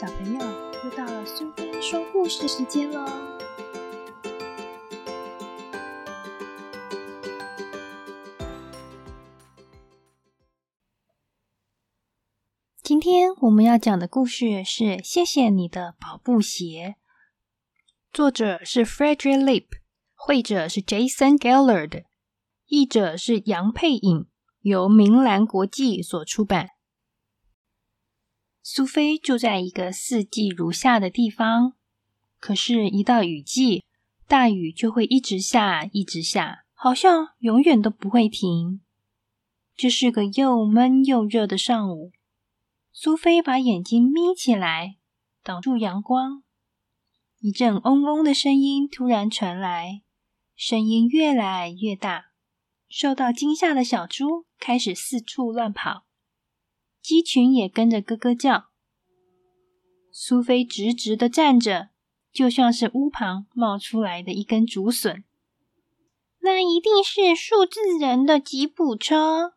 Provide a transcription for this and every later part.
小朋友，又到了苏菲说故事时间喽！今天我们要讲的故事是《谢谢你的跑步鞋》，作者是 Frederick Lip，绘者是 Jason Gellard，译者是杨佩颖，由明兰国际所出版。苏菲住在一个四季如夏的地方，可是，一到雨季，大雨就会一直下，一直下，好像永远都不会停。这是个又闷又热的上午，苏菲把眼睛眯起来，挡住阳光。一阵嗡嗡的声音突然传来，声音越来越大，受到惊吓的小猪开始四处乱跑。鸡群也跟着咯咯叫。苏菲直直的站着，就像是屋旁冒出来的一根竹笋。那一定是数字人的吉普车。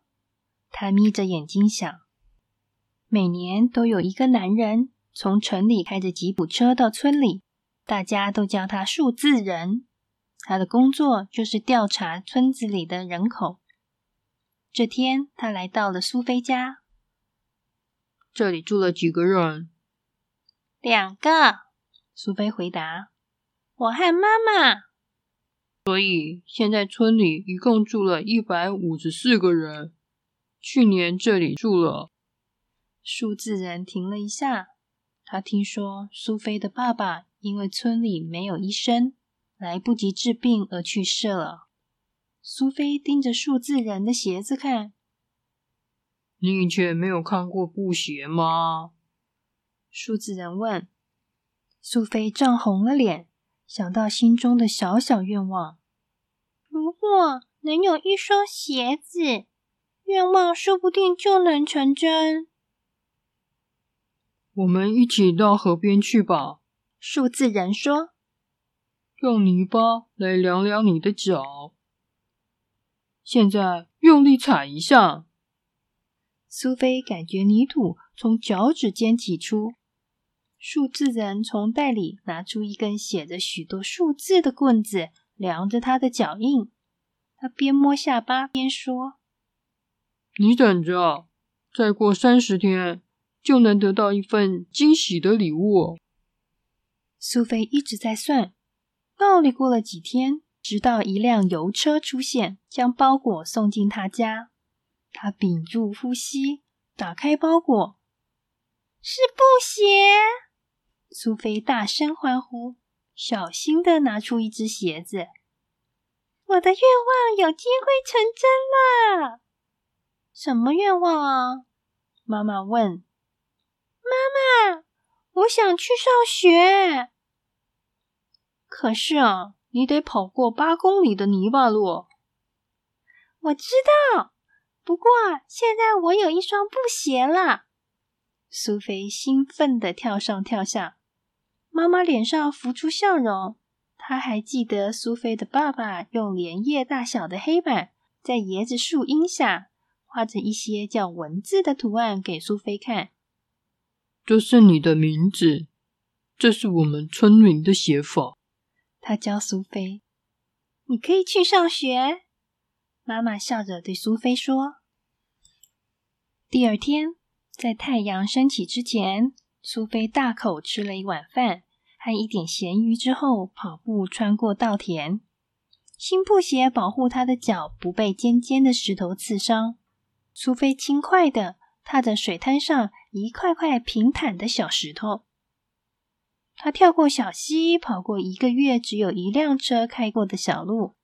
他眯着眼睛想。每年都有一个男人从城里开着吉普车到村里，大家都叫他数字人。他的工作就是调查村子里的人口。这天，他来到了苏菲家。这里住了几个人？两个。苏菲回答：“我和妈妈。”所以现在村里一共住了一百五十四个人。去年这里住了。数字人停了一下，他听说苏菲的爸爸因为村里没有医生，来不及治病而去世了。苏菲盯着数字人的鞋子看。你以前没有看过布鞋吗？数字人问。苏菲涨红了脸，想到心中的小小愿望：如果能有一双鞋子，愿望说不定就能成真。我们一起到河边去吧。数字人说：“用泥巴来量量你的脚。现在用力踩一下。”苏菲感觉泥土从脚趾间挤出，数字人从袋里拿出一根写着许多数字的棍子，量着他的脚印。他边摸下巴边说：“你等着，再过三十天就能得到一份惊喜的礼物。”苏菲一直在算，到底过了几天，直到一辆邮车出现，将包裹送进他家。他屏住呼吸，打开包裹，是布鞋。苏菲大声欢呼，小心的拿出一只鞋子。我的愿望有机会成真了。什么愿望啊？妈妈问。妈妈，我想去上学。可是啊，你得跑过八公里的泥巴路。我知道。不过，现在我有一双布鞋了。苏菲兴奋的跳上跳下，妈妈脸上浮出笑容。她还记得苏菲的爸爸用莲叶大小的黑板，在椰子树荫下画着一些叫文字的图案给苏菲看。这是你的名字，这是我们村民的写法。他教苏菲：“你可以去上学。”妈妈笑着对苏菲说：“第二天，在太阳升起之前，苏菲大口吃了一碗饭和一点咸鱼之后，跑步穿过稻田。新布鞋保护她的脚不被尖尖的石头刺伤。苏菲轻快的踏着水滩上一块块平坦的小石头。她跳过小溪，跑过一个月只有一辆车开过的小路。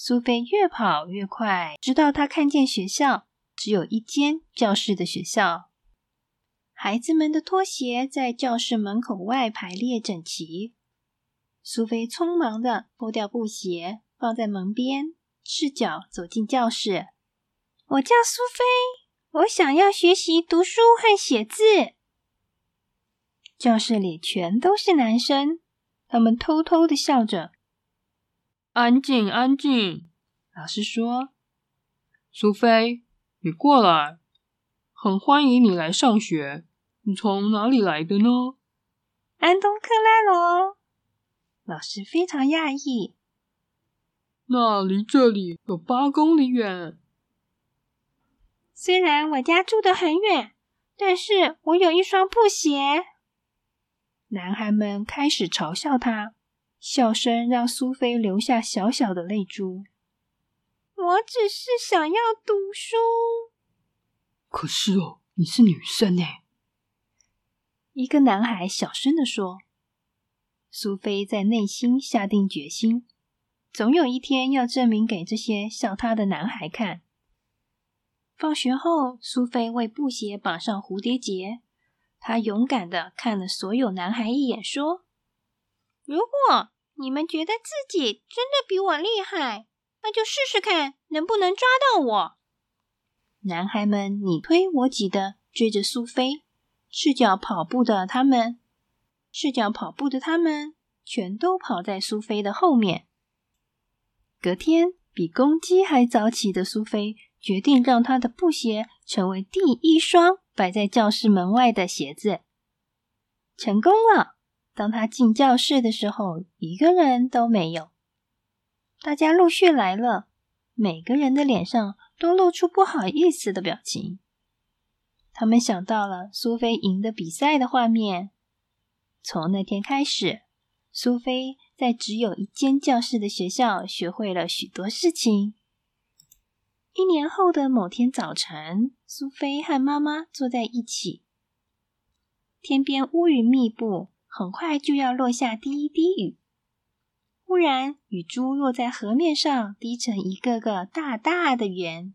苏菲越跑越快，直到她看见学校，只有一间教室的学校。孩子们的拖鞋在教室门口外排列整齐。苏菲匆忙的脱掉布鞋，放在门边，赤脚走进教室。我叫苏菲，我想要学习读书和写字。教室里全都是男生，他们偷偷的笑着。安静，安静！老师说：“苏菲，你过来，很欢迎你来上学。你从哪里来的呢？”安东克拉罗。老师非常讶异。那离这里有八公里远。虽然我家住得很远，但是我有一双布鞋。男孩们开始嘲笑他，笑声让苏菲流下小小的泪珠。我只是想要读书。可是哦，你是女生呢。一个男孩小声的说。苏菲在内心下定决心。总有一天要证明给这些笑她的男孩看。放学后，苏菲为布鞋绑上蝴蝶结。她勇敢的看了所有男孩一眼，说：“如果你们觉得自己真的比我厉害，那就试试看能不能抓到我。”男孩们你推我挤的追着苏菲，赤脚跑步的他们，赤脚跑步的他们全都跑在苏菲的后面。隔天，比公鸡还早起的苏菲决定让她的布鞋成为第一双摆在教室门外的鞋子。成功了！当他进教室的时候，一个人都没有。大家陆续来了，每个人的脸上都露出不好意思的表情。他们想到了苏菲赢得比赛的画面。从那天开始，苏菲。在只有一间教室的学校，学会了许多事情。一年后的某天早晨，苏菲和妈妈坐在一起，天边乌云密布，很快就要落下第一滴雨。忽然，雨珠落在河面上，滴成一个个大大的圆。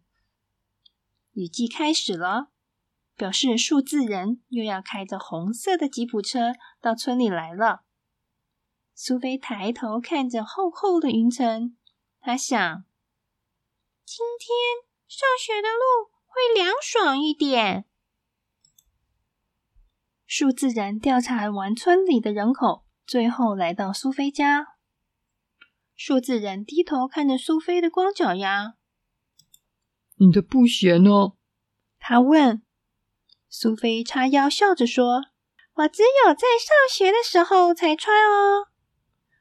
雨季开始了，表示数字人又要开着红色的吉普车到村里来了。苏菲抬头看着厚厚的云层，她想：今天上学的路会凉爽一点。数字人调查完村里的人口，最后来到苏菲家。数字人低头看着苏菲的光脚丫：“你的布鞋呢？”他问。苏菲叉腰笑着说：“我只有在上学的时候才穿哦。”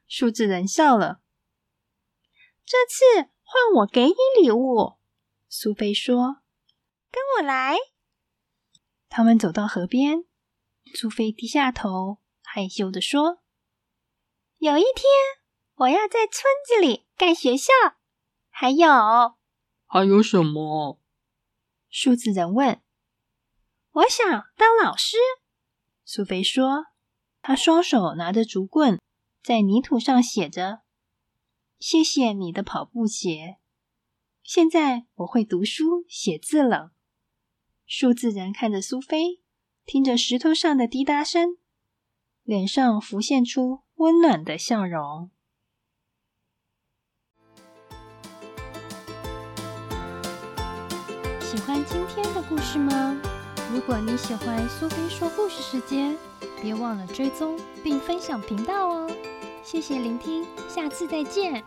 数字人笑了。这次换我给你礼物，苏菲说：“跟我来。”他们走到河边，苏菲低下头，害羞的说：“有一天，我要在村子里盖学校。还有，还有什么？”数字人问。“我想当老师。”苏菲说。她双手拿着竹棍。在泥土上写着：“谢谢你的跑步鞋。”现在我会读书写字了。数字人看着苏菲，听着石头上的滴答声，脸上浮现出温暖的笑容。喜欢今天的故事吗？如果你喜欢苏菲说故事时间，别忘了追踪并分享频道哦。谢谢聆听，下次再见。